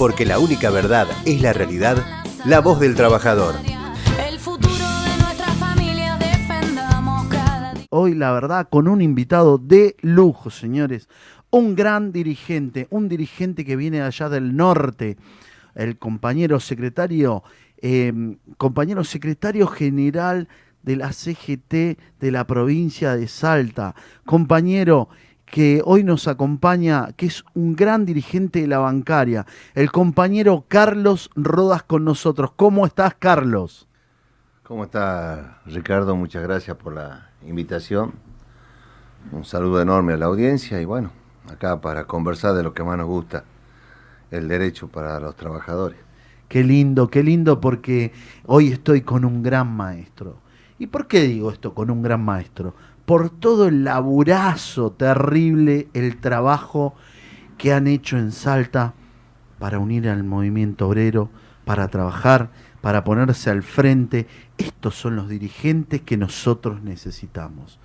porque la única verdad es la realidad, la voz del trabajador. Hoy, la verdad, con un invitado de lujo, señores. Un gran dirigente, un dirigente que viene allá del norte, el compañero secretario, em, compañero secretario general de la CGT de la provincia de Salta, compañero que hoy nos acompaña, que es un gran dirigente de la bancaria, el compañero Carlos Rodas con nosotros. ¿Cómo estás, Carlos? ¿Cómo está, Ricardo? Muchas gracias por la invitación. Un saludo enorme a la audiencia y bueno, acá para conversar de lo que más nos gusta, el derecho para los trabajadores. Qué lindo, qué lindo porque hoy estoy con un gran maestro. ¿Y por qué digo esto con un gran maestro? Por todo el laburazo terrible, el trabajo que han hecho en Salta para unir al movimiento obrero, para trabajar, para ponerse al frente. Estos son los dirigentes que nosotros necesitamos.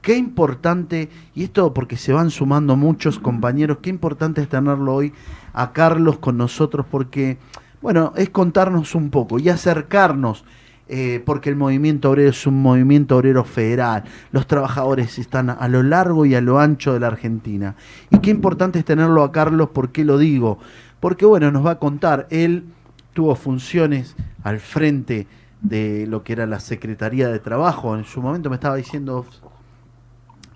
Qué importante, y esto porque se van sumando muchos compañeros, qué importante es tenerlo hoy a Carlos con nosotros porque, bueno, es contarnos un poco y acercarnos eh, porque el movimiento obrero es un movimiento obrero federal. Los trabajadores están a lo largo y a lo ancho de la Argentina. Y qué importante es tenerlo a Carlos, ¿por qué lo digo? Porque, bueno, nos va a contar, él tuvo funciones al frente de lo que era la Secretaría de Trabajo, en su momento me estaba diciendo,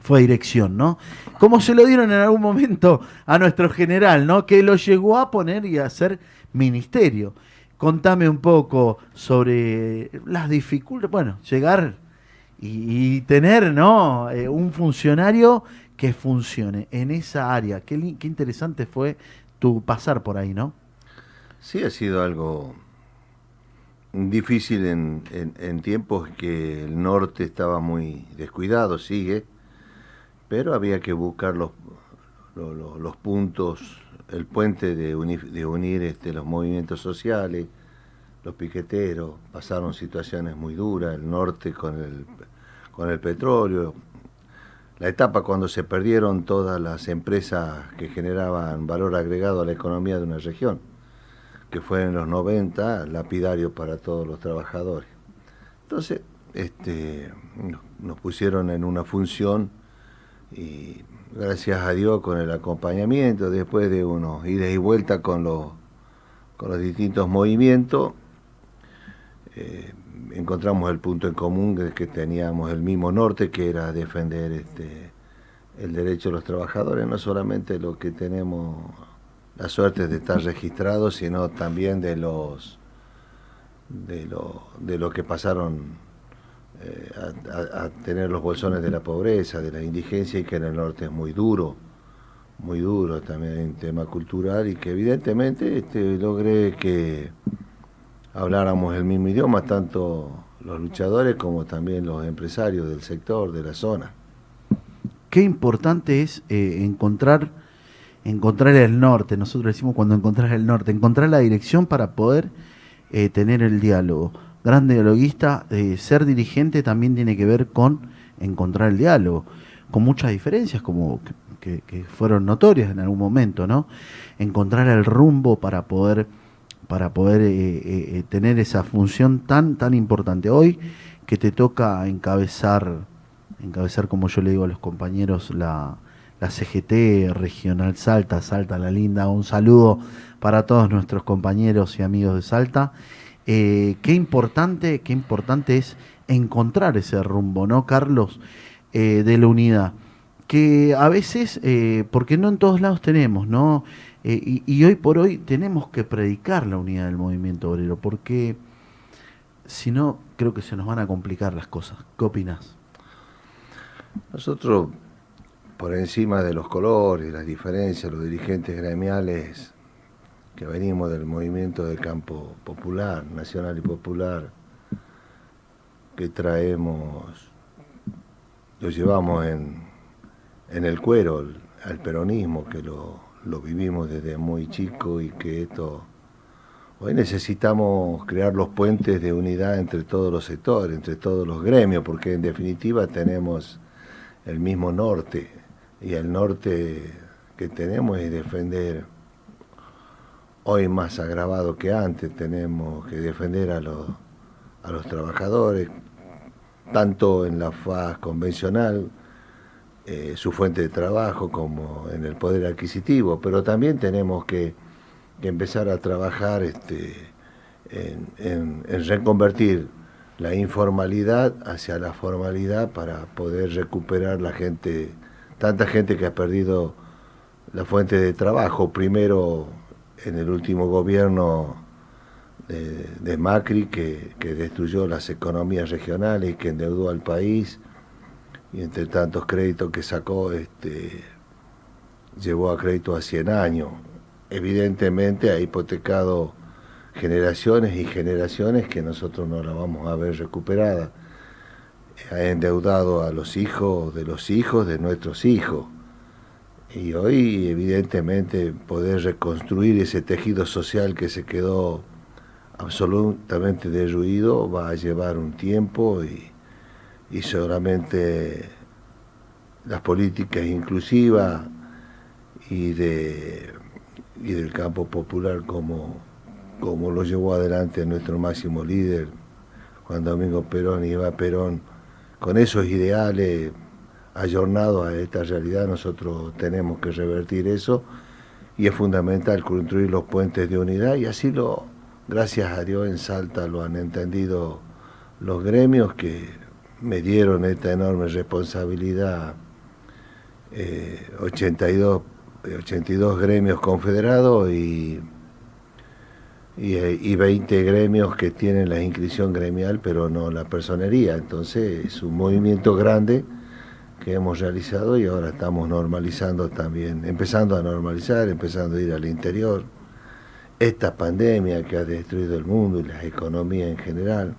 fue dirección, ¿no? Como se lo dieron en algún momento a nuestro general, ¿no? Que lo llegó a poner y a hacer ministerio contame un poco sobre las dificultades, bueno, llegar y, tener ¿no? Eh, un funcionario que funcione en esa área. Qué, interesante fue tu pasar por ahí, ¿no? Sí, ha sido algo difícil en, tiempos que el norte estaba muy descuidado, sigue, pero había que buscar los, puntos el puente de unir, de unir este, los movimientos sociales, los piqueteros, pasaron situaciones muy duras, el norte con el, con el petróleo, la etapa cuando se perdieron todas las empresas que generaban valor agregado a la economía de una región, que fue en los 90 lapidario para todos los trabajadores. Entonces, este, nos pusieron en una función y gracias a Dios con el acompañamiento, después de unos ida y vuelta con los, con los distintos movimientos, eh, encontramos el punto en común de que teníamos el mismo norte, que era defender este, el derecho de los trabajadores, no solamente lo que tenemos la suerte de estar registrados, sino también de los de lo, de que pasaron eh, a, tener los bolsones de la pobreza, de la indigencia y que en el norte es muy duro, muy duro también en tema cultural y que evidentemente este, logré que habláramos el mismo idioma, tanto los luchadores como también los empresarios del sector, de la zona. Qué importante es eh, encontrar, encontrar el norte, nosotros decimos cuando encontrar el norte, encontrar la dirección para poder eh, tener el diálogo. Gran dialoguista, eh, ser dirigente también tiene que ver con encontrar el diálogo, con muchas diferencias como que, que fueron notorias en algún momento, ¿no? Encontrar el rumbo para poder para poder eh, eh, eh, tener esa función tan, tan importante. Hoy que te toca encabezar, encabezar como yo le digo a los compañeros, la, la CGT Regional Salta, Salta la Linda, un saludo para todos nuestros compañeros y amigos de Salta. qué importante, qué importante es encontrar ese rumbo, ¿no, Carlos? de la unidad. Que a veces, porque no en todos lados tenemos, ¿no? Eh, y, hoy por hoy tenemos que predicar la unidad del movimiento obrero, porque si no, creo que se nos van a complicar las cosas. ¿Qué opinas? Nosotros, por encima de los colores, las diferencias, los dirigentes gremiales que venimos del movimiento del campo popular, nacional y popular, que traemos, lo llevamos en, en el cuero al peronismo, que lo lo vivimos desde muy chico y que esto... Hoy necesitamos crear los puentes de unidad entre todos los sectores, entre todos los gremios, porque en definitiva tenemos el mismo norte y el norte que tenemos es defender hoy más agravado que antes, tenemos que defender a los, a los trabajadores, tanto en la faz convencional, eh, su fuente de trabajo, como en el poder adquisitivo, pero también tenemos que, empezar a trabajar este, en, en reconvertir la informalidad hacia la formalidad para poder recuperar la gente, tanta gente que ha perdido la fuente de trabajo, primero en el último gobierno de, Macri que, destruyó las economías regionales que endeudó al país y entre tantos créditos que sacó este, llevó a crédito a 100 años. Evidentemente ha hipotecado generaciones y generaciones que nosotros no la vamos a ver recuperada. Ha endeudado a los hijos de los hijos de nuestros hijos. Y hoy, evidentemente, poder reconstruir ese tejido social que se quedó absolutamente derruido va a llevar un tiempo y, y seguramente las políticas inclusivas y, de, y del campo popular como como lo llevó adelante nuestro máximo líder, Juan Domingo Perón y Eva Perón, con esos ideales ayornados a esta realidad, nosotros tenemos que revertir eso y es fundamental construir los puentes de unidad y así lo, gracias a Dios en Salta lo han entendido los gremios que me dieron esta enorme responsabilidad, 82, eh, 82 gremios confederados y y, 20 gremios que tienen la inscripción gremial, pero no la personería. Entonces es un movimiento grande que hemos realizado y ahora estamos normalizando también, empezando a normalizar, empezando a ir al interior. Esta pandemia que ha destruido el mundo y las economías en general.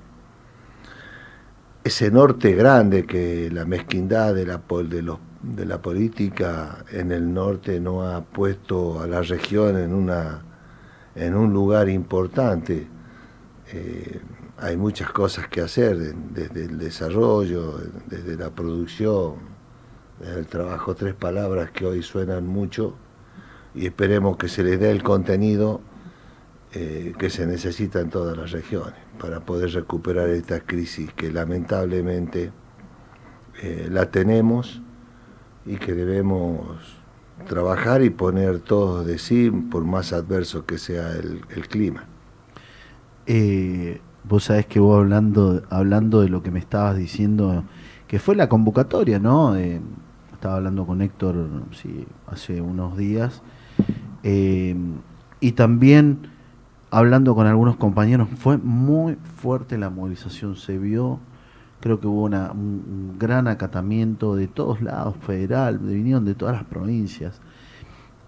Ese norte grande que la mezquindad de la, de, los, de la política en el norte no ha puesto a la región en una en un lugar importante. Eh, hay muchas cosas que hacer, desde el desarrollo, desde la producción, desde el trabajo, tres palabras que hoy suenan mucho y esperemos que se les dé el contenido eh, que se necesita en todas las regiones para poder recuperar esta crisis que lamentablemente eh, la tenemos y que debemos trabajar y poner todo de sí, por más adverso que sea el, clima. Eh, vos sabés que vos hablando, hablando de lo que me estabas diciendo, que fue la convocatoria, ¿no? estaba hablando con Héctor hace unos días, eh, y también hablando con algunos compañeros, fue muy fuerte la movilización, se vio creo que hubo un, gran acatamiento de todos lados, federal, vinieron de todas las provincias.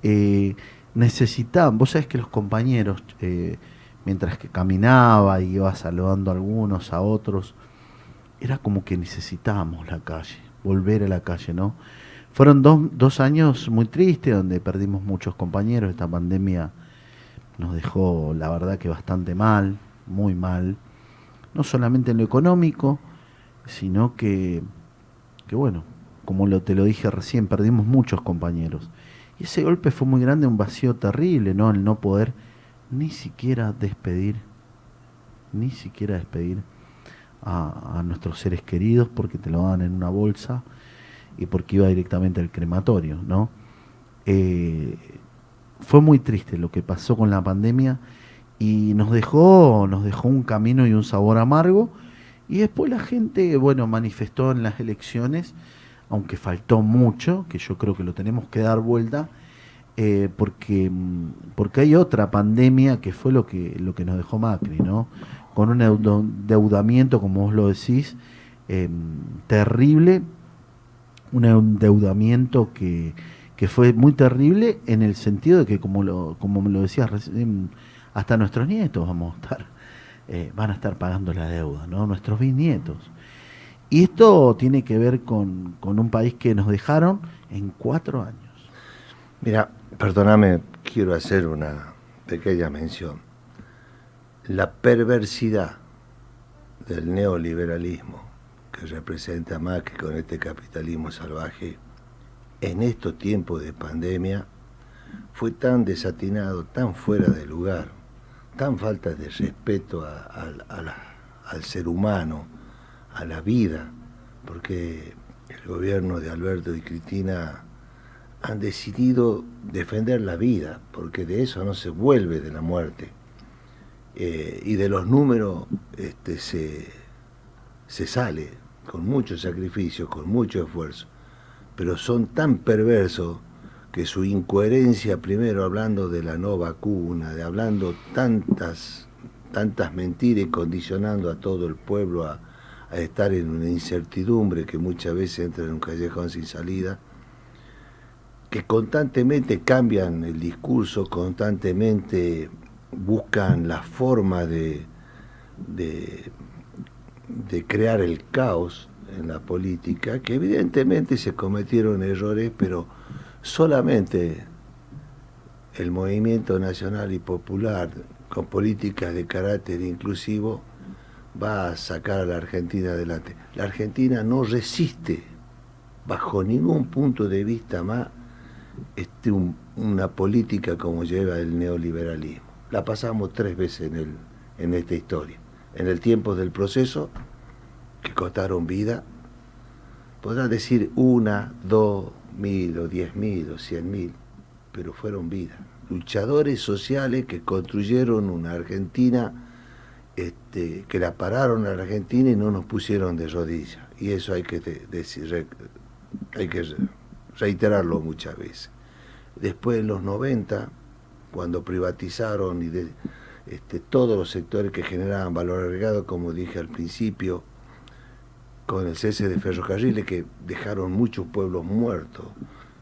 Eh, necesitaban, vos sabés que los compañeros, eh, mientras que caminaba y iba saludando a algunos, a otros, era como que necesitábamos la calle, volver a la calle, ¿no? Fueron dos, dos años muy tristes donde perdimos muchos compañeros, esta pandemia nos dejó la verdad que bastante mal, muy mal, no solamente en lo económico, sino que, que bueno, como te lo dije recién, perdimos muchos compañeros. Y ese golpe fue muy grande, un vacío terrible, ¿no? El no poder ni siquiera despedir, ni siquiera despedir a, nuestros seres queridos porque te lo dan en una bolsa y porque iba directamente al crematorio, ¿no? Eh, fue muy triste lo que pasó con la pandemia y nos dejó, nos dejó un camino y un sabor amargo y después la gente, bueno, manifestó en las elecciones, aunque faltó mucho, que yo creo que lo tenemos que dar vuelta, eh, porque, mm, porque hay otra pandemia que fue lo que, lo que nos dejó Macri, ¿no? Con un endeudamiento, como vos lo decís, em, terrible, un endeudamiento que, que fue muy terrible en el sentido de que, como lo, como me lo decías recién, hasta nuestros nietos vamos a estar eh, van a estar pagando la deuda, ¿no? Nuestros bisnietos. Y esto tiene que ver con, un país que nos dejaron en cuatro años. Mira, perdóname, quiero hacer una pequeña mención. La perversidad del neoliberalismo que representa que con este capitalismo salvaje en estos tiempos de pandemia fue tan desatinado, tan fuera de lugar, tan falta de respeto al ser humano, a la vida, porque el gobierno de Alberto y Cristina han decidido defender la vida, porque de eso no se vuelve de la muerte. Eh, y de los números este, se, se sale con mucho sacrificio, con mucho esfuerzo, pero son tan perversos que su incoherencia, primero hablando de la no vacuna, de hablando tantas, tantas mentiras y condicionando a todo el pueblo a, estar en una incertidumbre que muchas veces entra en un callejón sin salida, que constantemente cambian el discurso, constantemente buscan la forma de, de, crear el caos en la política, que evidentemente se cometieron errores, pero solamente el movimiento nacional y popular con políticas de carácter inclusivo va a sacar a la Argentina adelante. La Argentina no resiste bajo ningún punto de vista más este, una política como lleva el neoliberalismo. La pasamos tres veces en, el, en esta historia. En el tiempo del proceso, que costaron vida, podrá decir una, dos, mil o diez mil o cien mil, pero fueron vidas. Luchadores sociales que construyeron una Argentina este, que la pararon a la Argentina y no nos pusieron de rodillas. Y eso hay que decir, hay que reiterarlo muchas veces. Después en los 90, cuando privatizaron y este, todos los sectores que generaban valor agregado, como dije al principio, con el cese de ferrocarriles que dejaron muchos pueblos muertos,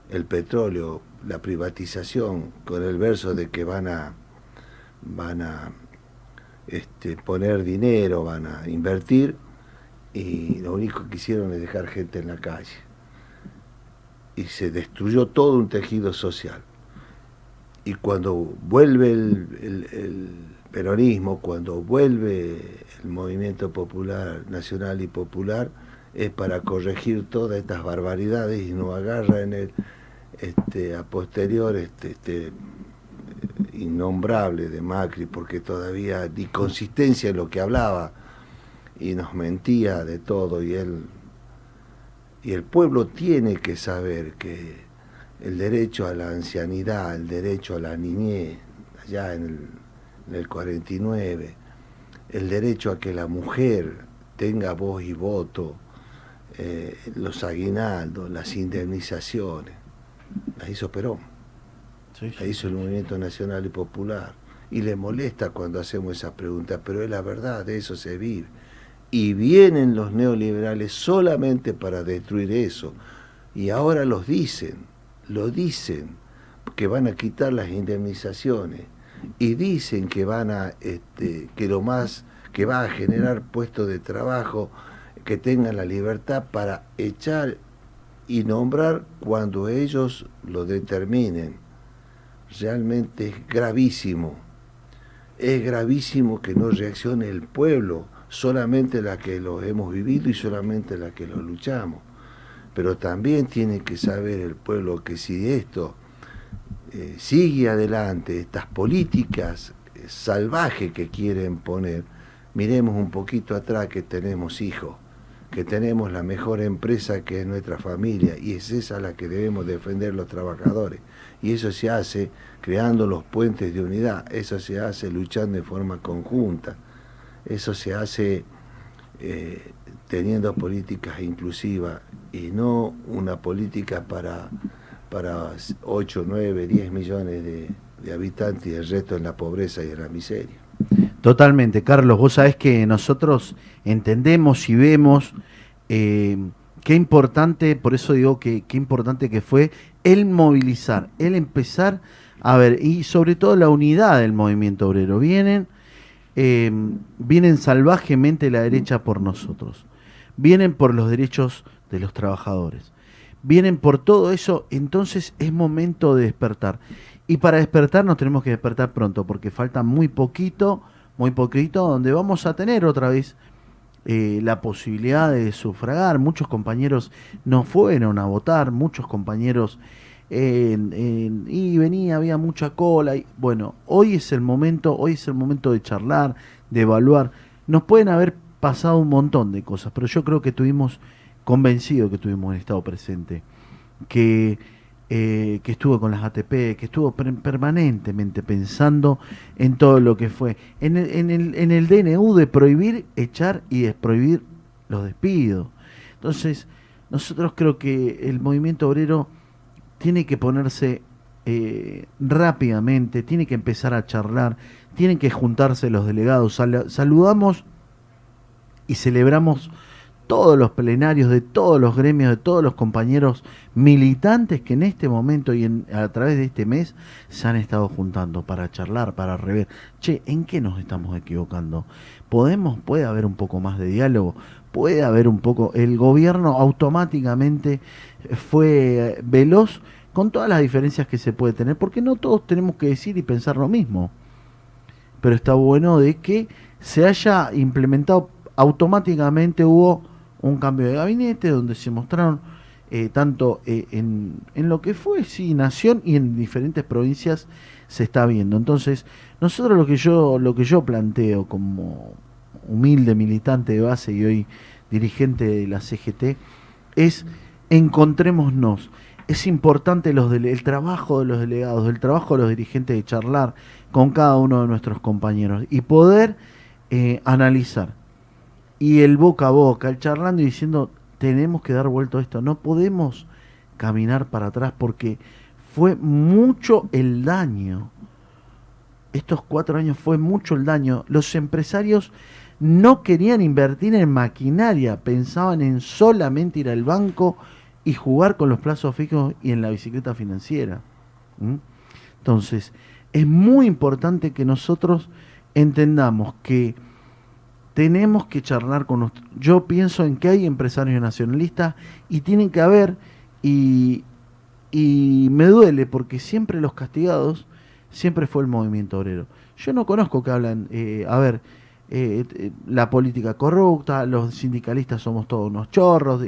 el petróleo, la privatización, con el verso de que van a, van a este, poner dinero, van a invertir, y lo único que hicieron es dejar gente en la calle. Y se destruyó todo un tejido social. Y cuando vuelve el, peronismo, cuando vuelve el movimiento popular, nacional y popular, es para corregir todas estas barbaridades y no agarra en el este, a posterior este, este innombrable de Macri, porque todavía di consistencia en lo que hablaba y nos mentía de todo y él y el pueblo tiene que saber que el derecho a la ancianidad, el derecho a la niñez, allá en el, en el 49, el derecho a que la mujer tenga voz y voto, eh, los aguinaldos, las indemnizaciones, las hizo Perón la hizo el movimiento nacional y popular. Y le molesta cuando hacemos esa pregunta, pero es la verdad, de eso se vive. Y vienen los neoliberales solamente para destruir eso. Y ahora los dicen, lo dicen, que van a quitar las indemnizaciones. Y dicen que van a, este, que lo más, que va a generar puestos de trabajo, que tengan la libertad para echar y nombrar cuando ellos lo determinen realmente es gravísimo. Es gravísimo que no reaccione el pueblo, solamente la que lo hemos vivido y solamente la que lo luchamos. Pero también tiene que saber el pueblo que si esto eh, sigue adelante, estas políticas eh, salvajes que quieren poner, miremos un poquito atrás que tenemos hijos, que tenemos la mejor empresa que es nuestra familia y es esa la que debemos defender los trabajadores. Y eso se hace creando los puentes de unidad, eso se hace luchando de forma conjunta, eso se hace eh, teniendo políticas inclusivas y no una política para, para 8, 9, 10 millones de, habitantes y el resto en la pobreza y en la miseria. Totalmente, Carlos, vos sabés que nosotros entendemos y vemos eh, qué importante, por eso digo que qué importante que fue el movilizar, el empezar a ver, y sobre todo la unidad del movimiento obrero. Vienen, em, vienen salvajemente la derecha por nosotros, vienen por los derechos de los trabajadores, vienen por todo eso, entonces es momento de despertar. Y para despertar nos tenemos que despertar pronto, porque falta muy poquito, muy poquito, donde vamos a tener otra vez eh, la posibilidad de sufragar. Muchos compañeros no fueron a votar, muchos compañeros y venía, había mucha cola. Y, bueno, hoy es el momento, hoy es el momento de charlar, de evaluar. Nos pueden haber pasado un montón de cosas, pero yo creo que tuvimos, convencido que tuvimos un estado presente, que, eh, que estuvo con las ATP, que estuvo permanentemente pensando en todo lo que fue. En el, en, el, en el DNU de prohibir, echar y desprohibir los despidos. Entonces, nosotros creo que el movimiento obrero tiene que ponerse eh, rápidamente, tiene que empezar a charlar, tienen que juntarse los delegados. saludamos y celebramos todos los plenarios de todos los gremios, de todos los compañeros militantes que en este momento y en, a través de este mes se han estado juntando para charlar, para rever. Che, ¿en qué nos estamos equivocando? ¿Podemos, puede haber un poco más de diálogo? ¿Puede haber un poco? El gobierno automáticamente fue veloz con todas las diferencias que se puede tener, porque no todos tenemos que decir y pensar lo mismo. Pero está bueno de que se haya implementado automáticamente hubo un cambio de gabinete donde se mostraron eh, tanto eh, en, en, lo que fue, sí, nación y en diferentes provincias se está viendo. Entonces, nosotros lo que yo, lo que yo planteo como humilde militante de base y hoy dirigente de la CGT es encontrémonos. Es importante los el trabajo de los delegados, el trabajo de los dirigentes de charlar con cada uno de nuestros compañeros y poder eh, analizar y el boca a boca, el charlando y diciendo, tenemos que dar vuelto a esto, no podemos caminar para atrás porque fue mucho el daño. Estos cuatro años fue mucho el daño. Los empresarios no querían invertir en maquinaria, pensaban en solamente ir al banco y jugar con los plazos fijos y en la bicicleta financiera. Entonces, es muy importante que nosotros entendamos que tenemos que charlar con nosotros. Yo pienso en que hay empresarios nacionalistas y tienen que haber, y, y me duele porque siempre los castigados, siempre fue el movimiento obrero. Yo no conozco que hablan, eh, a ver, eh, eh, la política corrupta, los sindicalistas somos todos unos chorros,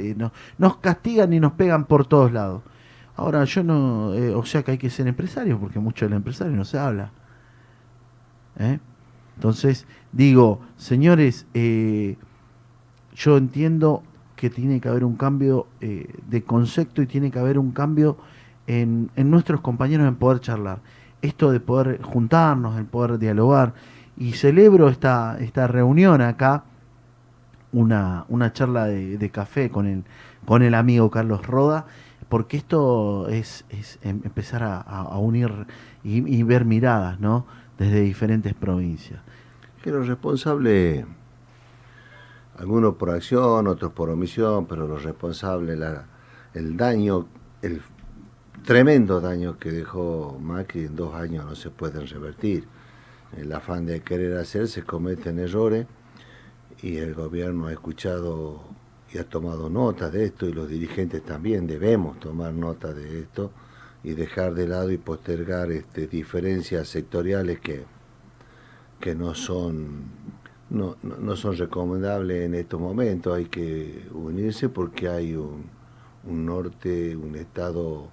nos castigan y nos pegan por todos lados. Ahora yo no, o sea que hay que ser empresarios porque mucho del empresario no se habla. Entonces, digo, señores, eh, yo entiendo que tiene que haber un cambio eh, de concepto y tiene que haber un cambio en, nuestros compañeros en poder charlar. Esto de poder juntarnos, en poder dialogar. Y celebro esta, esta reunión acá, una, una charla de, café con el, con el amigo Carlos Roda, porque esto es, es em, empezar a, unir y, y ver miradas, ¿no? Desde diferentes provincias. Que los responsables, algunos por acción, otros por omisión, pero los responsables, el daño, el tremendo daño que dejó Macri en dos años no se pueden revertir. El afán de querer hacer se cometen errores y el gobierno ha escuchado y ha tomado nota de esto y los dirigentes también debemos tomar nota de esto y dejar de lado y postergar este, diferencias sectoriales que, que no son no, no, son recomendables en estos momentos. Hay que unirse porque hay un, un norte, un estado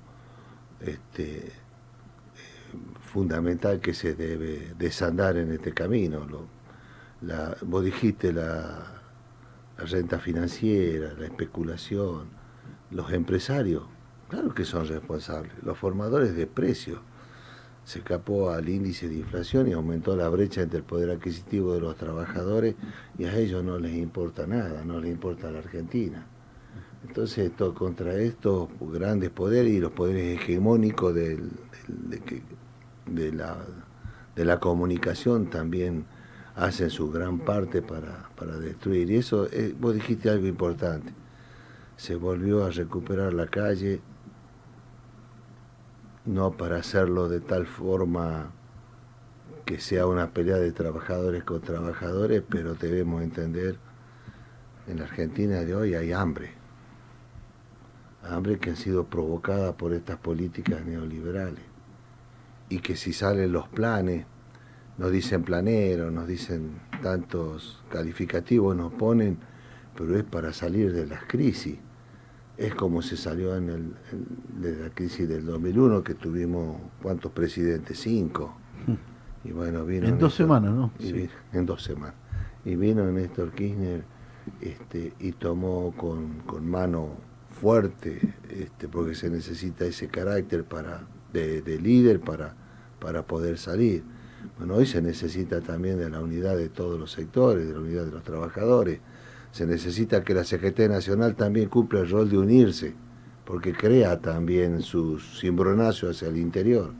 este, fundamental que se debe desandar en este camino. Lo, la, vos dijiste la, la renta financiera, la especulación, los empresarios Claro que son responsables. Los formadores de precios. Se escapó al índice de inflación y aumentó la brecha entre el poder adquisitivo de los trabajadores y a ellos no les importa nada, no les importa la Argentina. Entonces, esto, contra estos grandes poderes y los poderes hegemónicos de, la, de la comunicación también hacen su gran parte para, para destruir. Y eso, eh, vos dijiste algo importante. Se volvió a recuperar la calle, no para hacerlo de tal forma que sea una pelea de trabajadores con trabajadores, pero debemos entender, en la Argentina de hoy hay hambre, hambre que ha sido provocada por estas políticas neoliberales, y que si salen los planes, nos dicen planeros, nos dicen tantos calificativos, nos ponen, pero es para salir de las crisis es como se salió en el, de la crisis del 2001, que tuvimos, ¿cuántos presidentes? Cinco. Y bueno, vino... En dos semanas, ¿no? en dos semanas. Y vino Néstor Kirchner este, y tomó con, con mano fuerte, este, porque se necesita ese carácter para, de, de líder para, para poder salir. Bueno, hoy se necesita también de la unidad de todos los sectores, de la unidad de los trabajadores. Se necesita que la CGT Nacional también cumpla el rol de unirse, porque crea también su cimbronazo hacia el interior.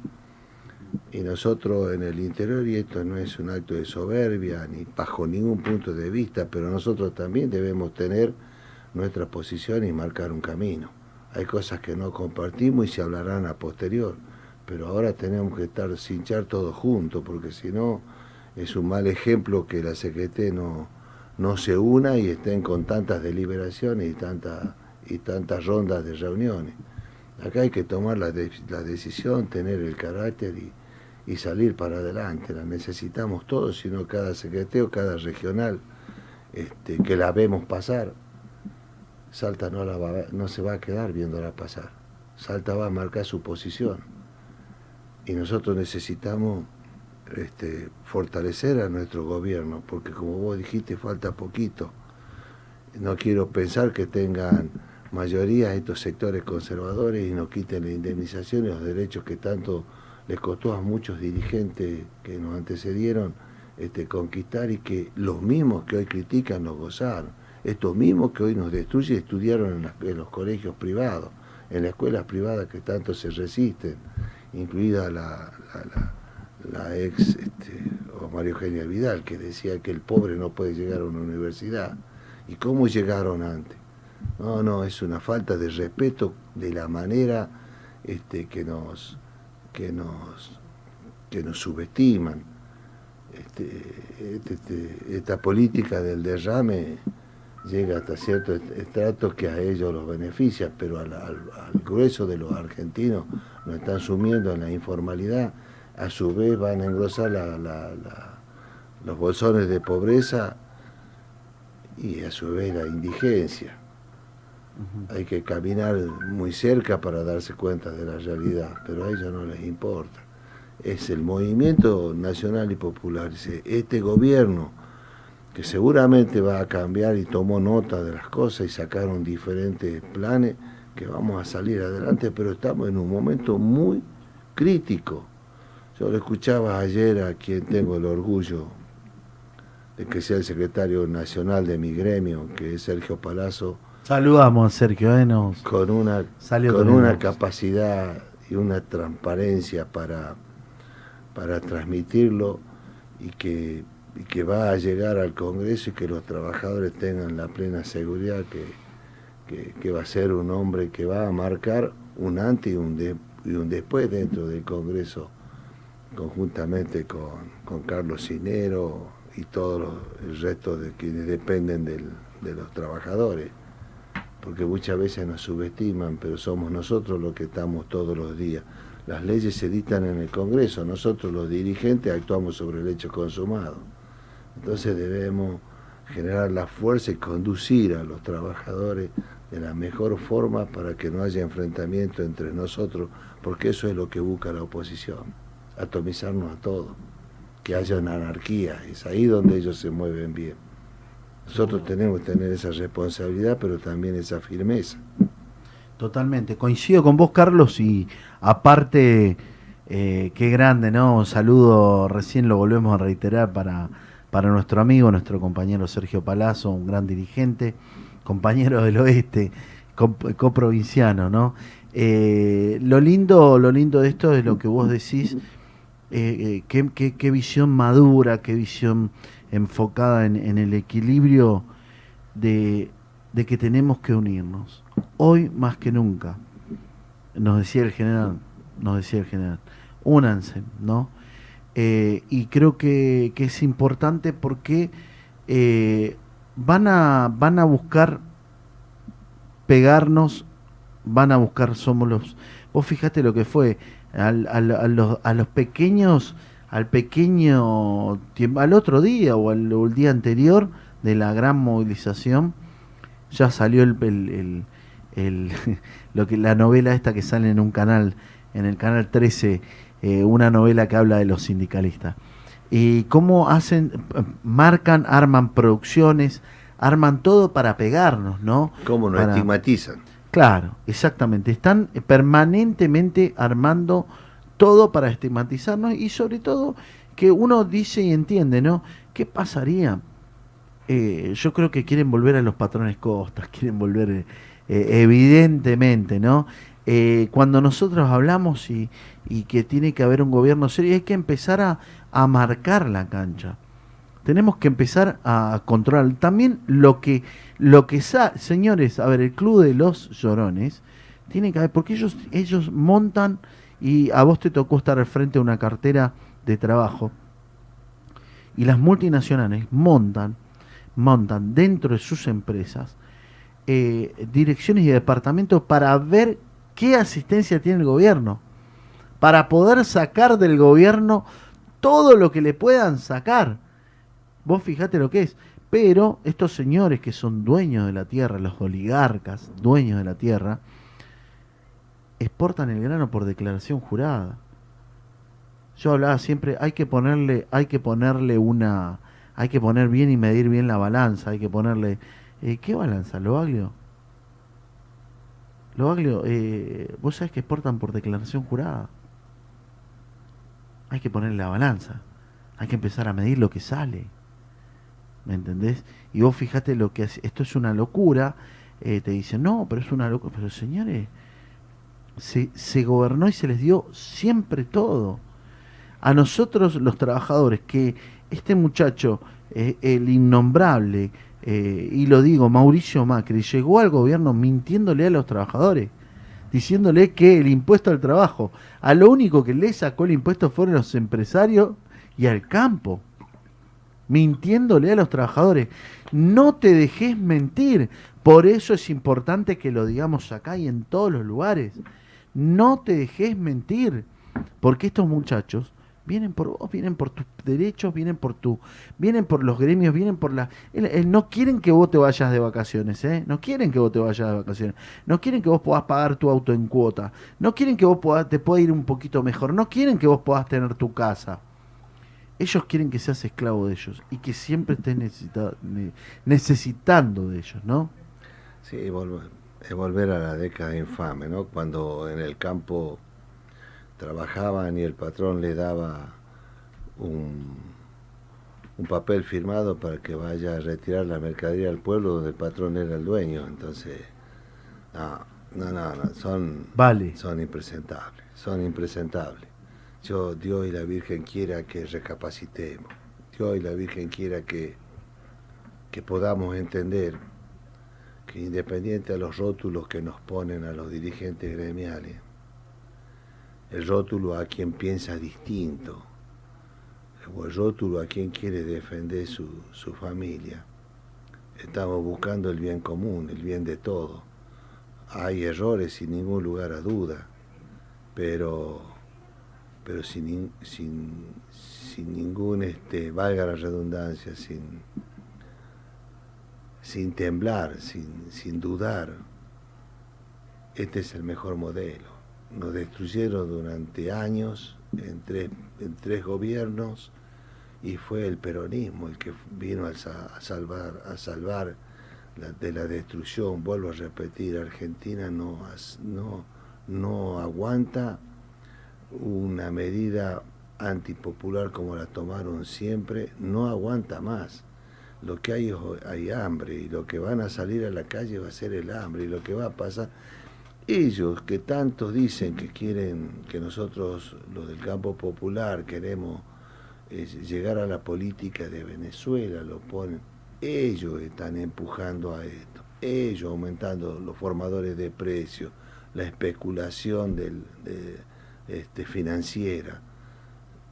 Y nosotros en el interior, y esto no es un acto de soberbia, ni bajo ningún punto de vista, pero nosotros también debemos tener nuestra posición y marcar un camino. Hay cosas que no compartimos y se hablarán a posterior pero ahora tenemos que estar cinchar todos juntos, porque si no es un mal ejemplo que la CGT no, no se una y estén con tantas deliberaciones y, tanta, y tantas rondas de reuniones. Acá hay que tomar la, la decisión, tener el carácter y, y, salir para adelante. La necesitamos todos, sino cada CGT o cada regional este, que la vemos pasar. Salta no, la no se va a quedar viéndola pasar. Salta va a marcar su posición y nosotros necesitamos este, fortalecer a nuestro gobierno, porque como vos dijiste, falta poquito. No quiero pensar que tengan mayoría estos sectores conservadores y no quiten la indemnización y los derechos que tanto les costó a muchos dirigentes que nos antecedieron este, conquistar y que los mismos que hoy critican nos gozaron. Estos mismos que hoy nos destruyen estudiaron en, los colegios privados, en las escuelas privadas que tanto se resisten incluida la, ex este, o María Eugenia Vidal, que decía que el pobre no puede llegar a una universidad. ¿Y cómo llegaron antes? No, no, es una falta de respeto de la manera este, que, nos, que, nos, que nos subestiman. Este, este, esta política del derrame llega hasta cierto estrato que a ellos los beneficia, pero al, grueso de los argentinos nos están sumiendo en la informalidad, a su vez van a engrosar los bolsones de pobreza y a su vez la indigencia. Hay que caminar muy cerca para darse cuenta de la realidad, pero a ellos no les importa. Es el movimiento nacional y popular. Este gobierno que seguramente va a cambiar y tomó nota de las cosas y sacaron diferentes planes que vamos a salir adelante, pero estamos en un momento muy crítico. Yo lo escuchaba ayer a quien tengo el orgullo de que sea el secretario nacional de mi gremio, que es Sergio Palazzo. Saludamos a Sergio ¿eh? Con una, con una capacidad y una transparencia para, para transmitirlo y que y que va a llegar al Congreso y que los trabajadores tengan la plena seguridad que, que, va a ser un hombre que va a marcar un antes y un, y un después dentro del Congreso, conjuntamente con, Carlos Cinero y todo el resto de quienes dependen del, de los trabajadores. Porque muchas veces nos subestiman, pero somos nosotros los que estamos todos los días. Las leyes se dictan en el Congreso, nosotros los dirigentes actuamos sobre el hecho consumado. Entonces debemos generar la fuerza y conducir a los trabajadores de la mejor forma para que no haya enfrentamiento entre nosotros, porque eso es lo que busca la oposición, atomizarnos a todos, que haya una anarquía, es ahí donde ellos se mueven bien. Nosotros tenemos que tener esa responsabilidad, pero también esa firmeza. Totalmente, coincido con vos, Carlos, y aparte, eh, qué grande, ¿no? Un saludo, recién lo volvemos a reiterar para para nuestro amigo, nuestro compañero Sergio Palazzo, un gran dirigente, compañero del oeste, coprovinciano, ¿no? Eh, lo lindo, lo lindo de esto es lo que vos decís, eh, eh, qué, visión madura, qué visión enfocada en, el equilibrio de, que tenemos que unirnos. Hoy más que nunca, nos decía el general, nos decía el general, únanse, ¿no? Eh, y creo que, es importante porque van, a, van a buscar pegarnos, van a buscar, somos los... Vos fíjate lo que fue, al, al, a, los, a los pequeños, al pequeño, al otro día o al, día anterior de la gran movilización, ya salió el, el, el, lo que, la novela esta que sale en un canal, en el canal 13, eh, una novela que habla de los sindicalistas. Y cómo hacen, marcan, arman producciones, arman todo para pegarnos, ¿no? ¿Cómo nos estigmatizan? Claro, exactamente. Están permanentemente armando todo para estigmatizarnos y sobre todo que uno dice y entiende, ¿no? ¿Qué pasaría? Eh, yo creo que quieren volver a los patrones costas, quieren volver eh, evidentemente, ¿no? Eh, cuando nosotros hablamos y, que tiene que haber un gobierno serio, hay que empezar a marcar la cancha. Tenemos que empezar a controlar. También lo que, lo que señores, a ver, el club de los llorones tiene que haber, porque ellos, ellos montan y a vos te tocó estar al frente de una cartera de trabajo y las multinacionales montan, montan dentro de sus empresas eh, direcciones y departamentos para ver qué asistencia tiene el gobierno, para poder sacar del gobierno todo lo que le puedan sacar. Vos fijate lo que es. Pero estos señores que son dueños de la tierra, los oligarcas, dueños de la tierra, exportan el grano por declaración jurada. Yo hablaba siempre, hay que ponerle, hay que ponerle una, hay que poner bien y medir bien la balanza, hay que ponerle, eh, ¿qué balanza? ¿Lo aglio? Lo aglio, eh, vos sabés que exportan por declaración jurada. Hay que ponerle la balanza, hay que empezar a medir lo que sale. ¿Me entendés? Y vos fijate lo que esto es una locura, eh, te dicen, no, pero es una locura, pero señores, se, se gobernó y se les dio siempre todo a nosotros los trabajadores que este muchacho, eh, el innombrable, eh, y lo digo, Mauricio Macri, llegó al gobierno mintiéndole a los trabajadores, diciéndole que el impuesto al trabajo, a lo único que le sacó el impuesto fueron los empresarios y al campo, mintiéndole a los trabajadores. No te dejes mentir, por eso es importante que lo digamos acá y en todos los lugares. No te dejes mentir, porque estos muchachos vienen por vos, vienen por tus derechos, vienen por tu, vienen por los gremios, vienen por la, no quieren que vos te vayas de vacaciones, ¿eh? no quieren que vos te vayas de vacaciones, no quieren que vos puedas pagar tu auto en cuota, no quieren que vos te pueda ir un poquito mejor, no quieren que vos puedas tener tu casa. Ellos quieren que seas esclavo de ellos y que siempre estés necesitando de ellos, ¿no? Sí, volver, es volver a la década infame, ¿no? Cuando en el campo trabajaban y el patrón le daba un, un papel firmado para que vaya a retirar la mercadería al pueblo donde el patrón era el dueño. Entonces, no, no, no, son, vale. son impresentables, son impresentables. Yo, Dios y la Virgen quiera que recapacitemos, Dios y la Virgen quiera que, que podamos entender que independiente a los rótulos que nos ponen a los dirigentes gremiales, el rótulo a quien piensa distinto, o el rótulo a quien quiere defender su, su familia. Estamos buscando el bien común, el bien de todo. Hay errores sin ningún lugar a duda, pero, pero sin, sin, sin ningún, este, valga la redundancia, sin, sin temblar, sin, sin dudar. Este es el mejor modelo nos destruyeron durante años en tres, gobiernos y fue el peronismo el que vino a, salvar, a salvar de la destrucción. Vuelvo a repetir, Argentina no, no, no aguanta una medida antipopular como la tomaron siempre, no aguanta más. Lo que hay es hay hambre y lo que van a salir a la calle va a ser el hambre y lo que va a pasar ellos que tantos dicen que quieren, que nosotros, los del campo popular, queremos eh, llegar a la política de Venezuela, lo ponen, ellos están empujando a esto, ellos aumentando los formadores de precios, la especulación del, este, financiera.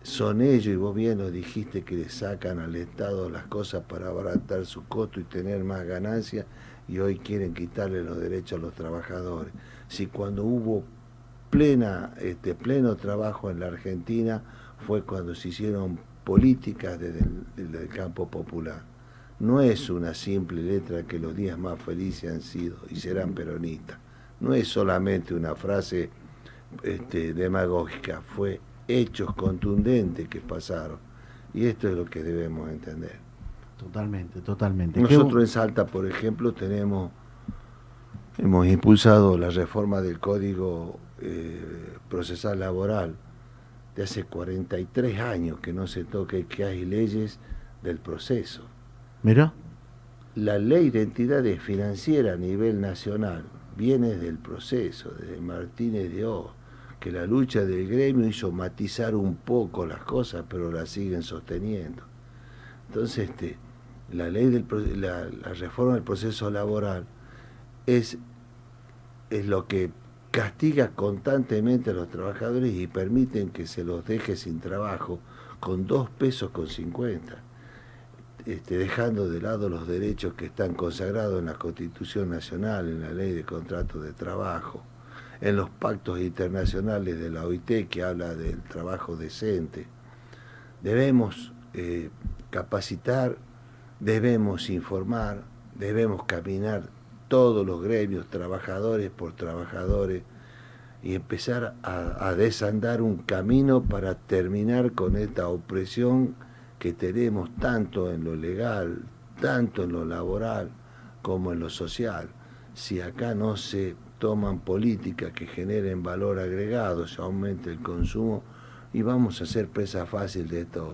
Son ellos, y vos bien lo dijiste, que le sacan al Estado las cosas para abaratar su costo y tener más ganancias, y hoy quieren quitarle los derechos a los trabajadores si cuando hubo plena, este, pleno trabajo en la Argentina fue cuando se hicieron políticas desde el, campo popular. No es una simple letra que los días más felices han sido y serán peronistas. no es solamente una frase este, demagógica, fue hechos contundentes que pasaron. Y esto es lo que debemos entender. Totalmente, totalmente. Nosotros en Salta, por ejemplo, tenemos, hemos impulsado la reforma del Código eh, Procesal Laboral de hace 43 años que no se toque que hay leyes del proceso. Mira. La ley de entidades financieras a nivel nacional viene del proceso, de Martínez de O que la lucha del gremio hizo matizar un poco las cosas, pero la siguen sosteniendo. Entonces, este, la ley del la, reforma del proceso laboral es, es lo que castiga constantemente a los trabajadores y permiten que se los deje sin trabajo con dos pesos con cincuenta, este, dejando de lado los derechos que están consagrados en la Constitución Nacional, en la ley de contratos de trabajo, en los pactos internacionales de la OIT que habla del trabajo decente. Debemos eh, capacitar, debemos informar, debemos caminar todos los gremios, trabajadores por trabajadores, y empezar a, a, desandar un camino para terminar con esta opresión que tenemos tanto en lo legal, tanto en lo laboral como en lo social. Si acá no se toman políticas que generen valor agregado, se aumente el consumo y vamos a ser presa fácil de estos,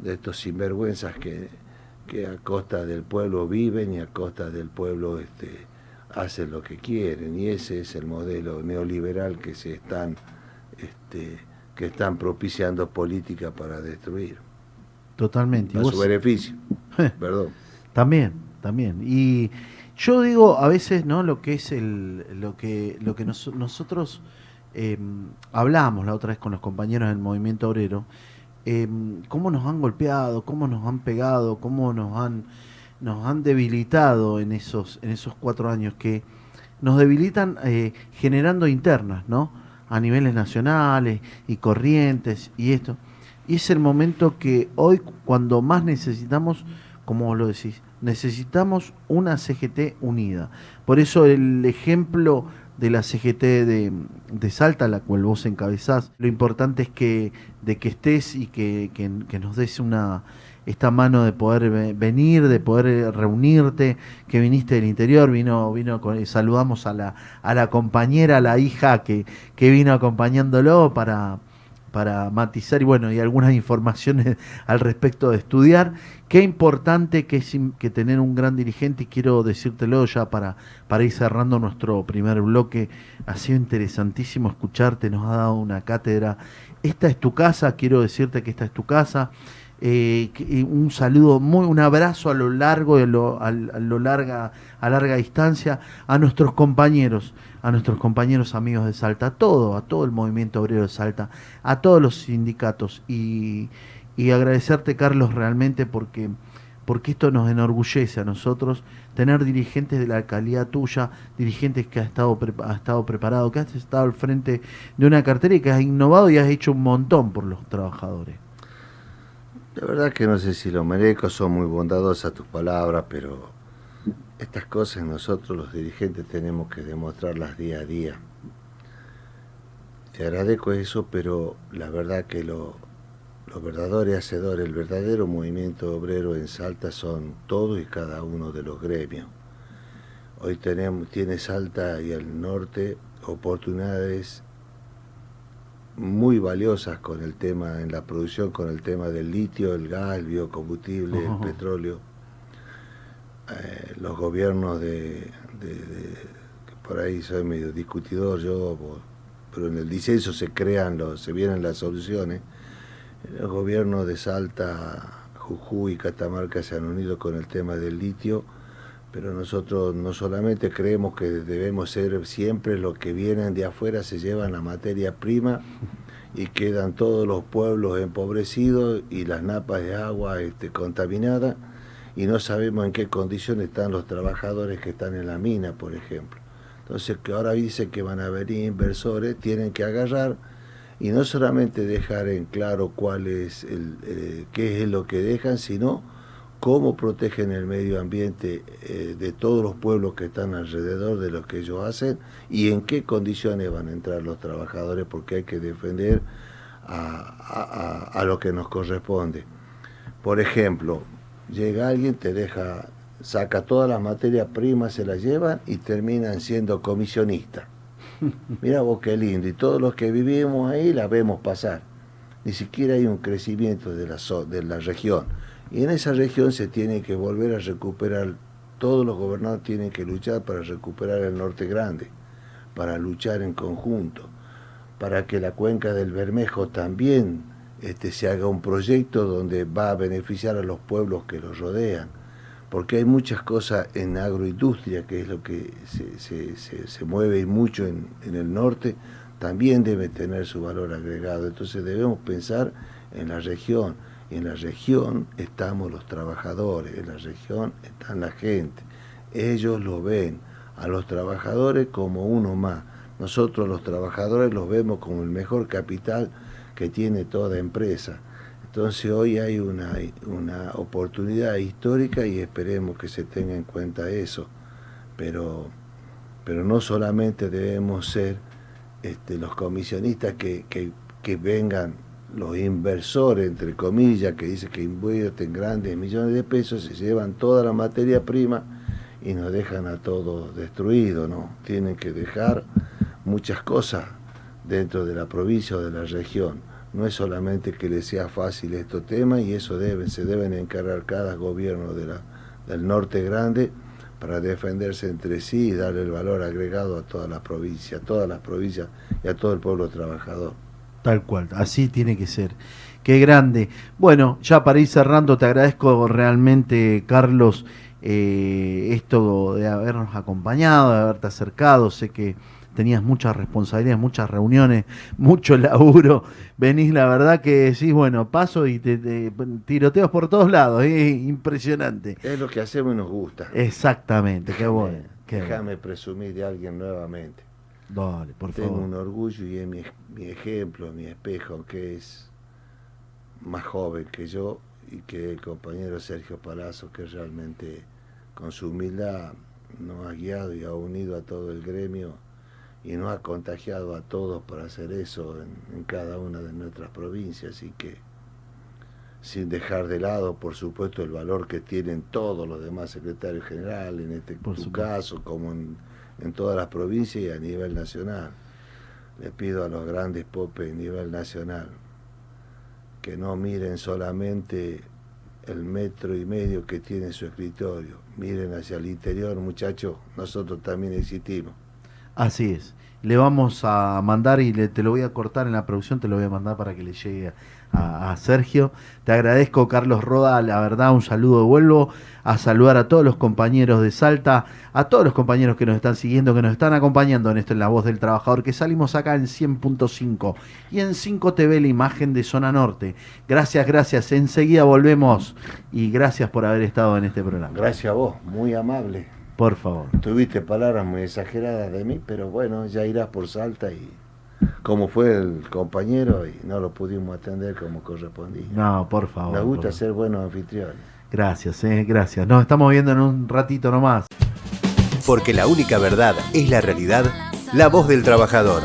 de estos sinvergüenzas que, que a costa del pueblo viven y a costa del pueblo este, hacen lo que quieren. Y ese es el modelo neoliberal que se están, este, que están propiciando políticas para destruir. Totalmente. A su beneficio. Perdón. También, también. Y yo digo a veces, ¿no? Lo que es el, lo que, lo que nosotros em, hablamos la otra vez con los compañeros del movimiento obrero, em, cómo nos han golpeado, cómo nos han pegado, cómo nos han, nos han debilitado en esos, en esos cuatro años que nos debilitan eh, generando internas, ¿no? A niveles nacionales y corrientes y esto. Y es el momento que hoy, cuando más necesitamos, como vos lo decís, necesitamos una CGT unida. Por eso el ejemplo de la CGT de, de, Salta, la cual vos encabezás, lo importante es que de que estés y que, que, nos des una esta mano de poder venir, de poder reunirte, que viniste del interior, vino, vino saludamos a la, a la compañera, a la hija que, que vino acompañándolo para, para matizar y bueno, y algunas informaciones al respecto de estudiar. Qué importante que es que tener un gran dirigente, y quiero decírtelo ya para, para ir cerrando nuestro primer bloque. Ha sido interesantísimo escucharte, nos ha dado una cátedra. Esta es tu casa, quiero decirte que esta es tu casa. Eh, un saludo, muy, un abrazo a lo largo, a lo, a, lo larga, a larga distancia a nuestros compañeros, a nuestros compañeros amigos de Salta, a todo, a todo el movimiento obrero de Salta, a todos los sindicatos y, y agradecerte Carlos realmente porque porque esto nos enorgullece a nosotros tener dirigentes de la calidad tuya, dirigentes que has estado, ha estado preparado, que has estado al frente de una cartera y que has innovado y has hecho un montón por los trabajadores. La verdad que no sé si lo merezco, son muy bondadosas tus palabras, pero estas cosas nosotros los dirigentes tenemos que demostrarlas día a día. Te agradezco eso, pero la verdad que lo, los verdaderos hacedores, el verdadero movimiento obrero en Salta son todos y cada uno de los gremios. Hoy tenemos, tiene Salta y el norte oportunidades muy valiosas con el tema en la producción, con el tema del litio, el gas, el biocombustible, el petróleo. Eh, los gobiernos de, por ahí soy medio discutidor yo, pero en el disenso se crean, los, se vienen las soluciones. Los gobiernos de Salta, Jujuy y Catamarca se han unido con el tema del litio pero nosotros no solamente creemos que debemos ser siempre los que vienen de afuera, se llevan la materia prima y quedan todos los pueblos empobrecidos y las napas de agua este, contaminadas y no sabemos en qué condiciones están los trabajadores que están en la mina, por ejemplo. Entonces, que ahora dicen que van a venir inversores, tienen que agarrar y no solamente dejar en claro cuál es el, eh, qué es lo que dejan, sino cómo protegen el medio ambiente eh, de todos los pueblos que están alrededor de lo que ellos hacen y en qué condiciones van a entrar los trabajadores porque hay que defender a, a lo que nos corresponde. Por ejemplo, llega alguien, te deja, saca todas las materias primas, se las llevan y terminan siendo comisionistas. Mira vos qué lindo, y todos los que vivimos ahí la vemos pasar. Ni siquiera hay un crecimiento de la, de la región. Y en esa región se tiene que volver a recuperar, todos los gobernadores tienen que luchar para recuperar el norte grande, para luchar en conjunto, para que la cuenca del Bermejo también este, se haga un proyecto donde va a beneficiar a los pueblos que los rodean, porque hay muchas cosas en agroindustria, que es lo que se, mueve mucho en, en, el norte, también debe tener su valor agregado. Entonces debemos pensar en la región, en la región estamos los trabajadores, en la región está la gente. Ellos lo ven a los trabajadores como uno más. Nosotros los trabajadores los vemos como el mejor capital que tiene toda empresa. Entonces hoy hay una, una oportunidad histórica y esperemos que se tenga en cuenta eso. Pero, pero no solamente debemos ser este, los comisionistas que, que, que, vengan los inversores, entre comillas, que dicen que invierten grandes millones de pesos, se llevan toda la materia prima y nos dejan a todos destruidos, ¿no? Tienen que dejar muchas cosas dentro de la provincia o de la región. No es solamente que les sea fácil estos temas y eso debe, se deben encargar cada gobierno de la, del norte grande para defenderse entre sí y darle el valor agregado a toda la provincia, a todas las provincias y a todo el pueblo trabajador. Tal cual, así tiene que ser. Qué grande. Bueno, ya para ir cerrando, te agradezco realmente, Carlos, eh, esto de habernos acompañado, de haberte acercado. Sé que tenías muchas responsabilidades, muchas reuniones, mucho laburo. Venís, la verdad que decís, bueno, paso y te, tiroteos por todos lados, es impresionante. Es lo que hacemos y nos gusta. Exactamente, qué bueno. Déjame presumir de alguien nuevamente. Dale, por Tengo favor. un orgullo y es mi, mi ejemplo, mi espejo, que es más joven que yo y que el compañero Sergio Palazzo, que realmente con su humildad nos ha guiado y ha unido a todo el gremio y nos ha contagiado a todos para hacer eso en, cada una de nuestras provincias y que sin dejar de lado, por supuesto, el valor que tienen todos los demás secretarios generales, en este caso, como en, en, todas las provincias y a nivel nacional. Le pido a los grandes popes a nivel nacional que no miren solamente el metro y medio que tiene su escritorio, miren hacia el interior, muchachos, nosotros también existimos. Así es. Le vamos a mandar y le, te lo voy a cortar en la producción, te lo voy a mandar para que le llegue a, Sergio. Te agradezco, Carlos Roda, la verdad, un saludo. Vuelvo a saludar a todos los compañeros de Salta, a todos los compañeros que nos están siguiendo, que nos están acompañando en esto en La Voz del Trabajador, que salimos acá en 100.5 y en 5 TV, la imagen de Zona Norte. Gracias, gracias. Enseguida volvemos y gracias por haber estado en este programa. Gracias a vos, muy amable. Por favor. Tuviste palabras muy exageradas de mí, pero bueno, ya irás por Salta y como fue el compañero y no lo pudimos atender como correspondía. No, por favor. Me gusta ser buenos anfitriones. Gracias, eh, gracias. Nos estamos viendo en un ratito nomás. Porque la única verdad es la realidad, la voz del trabajador.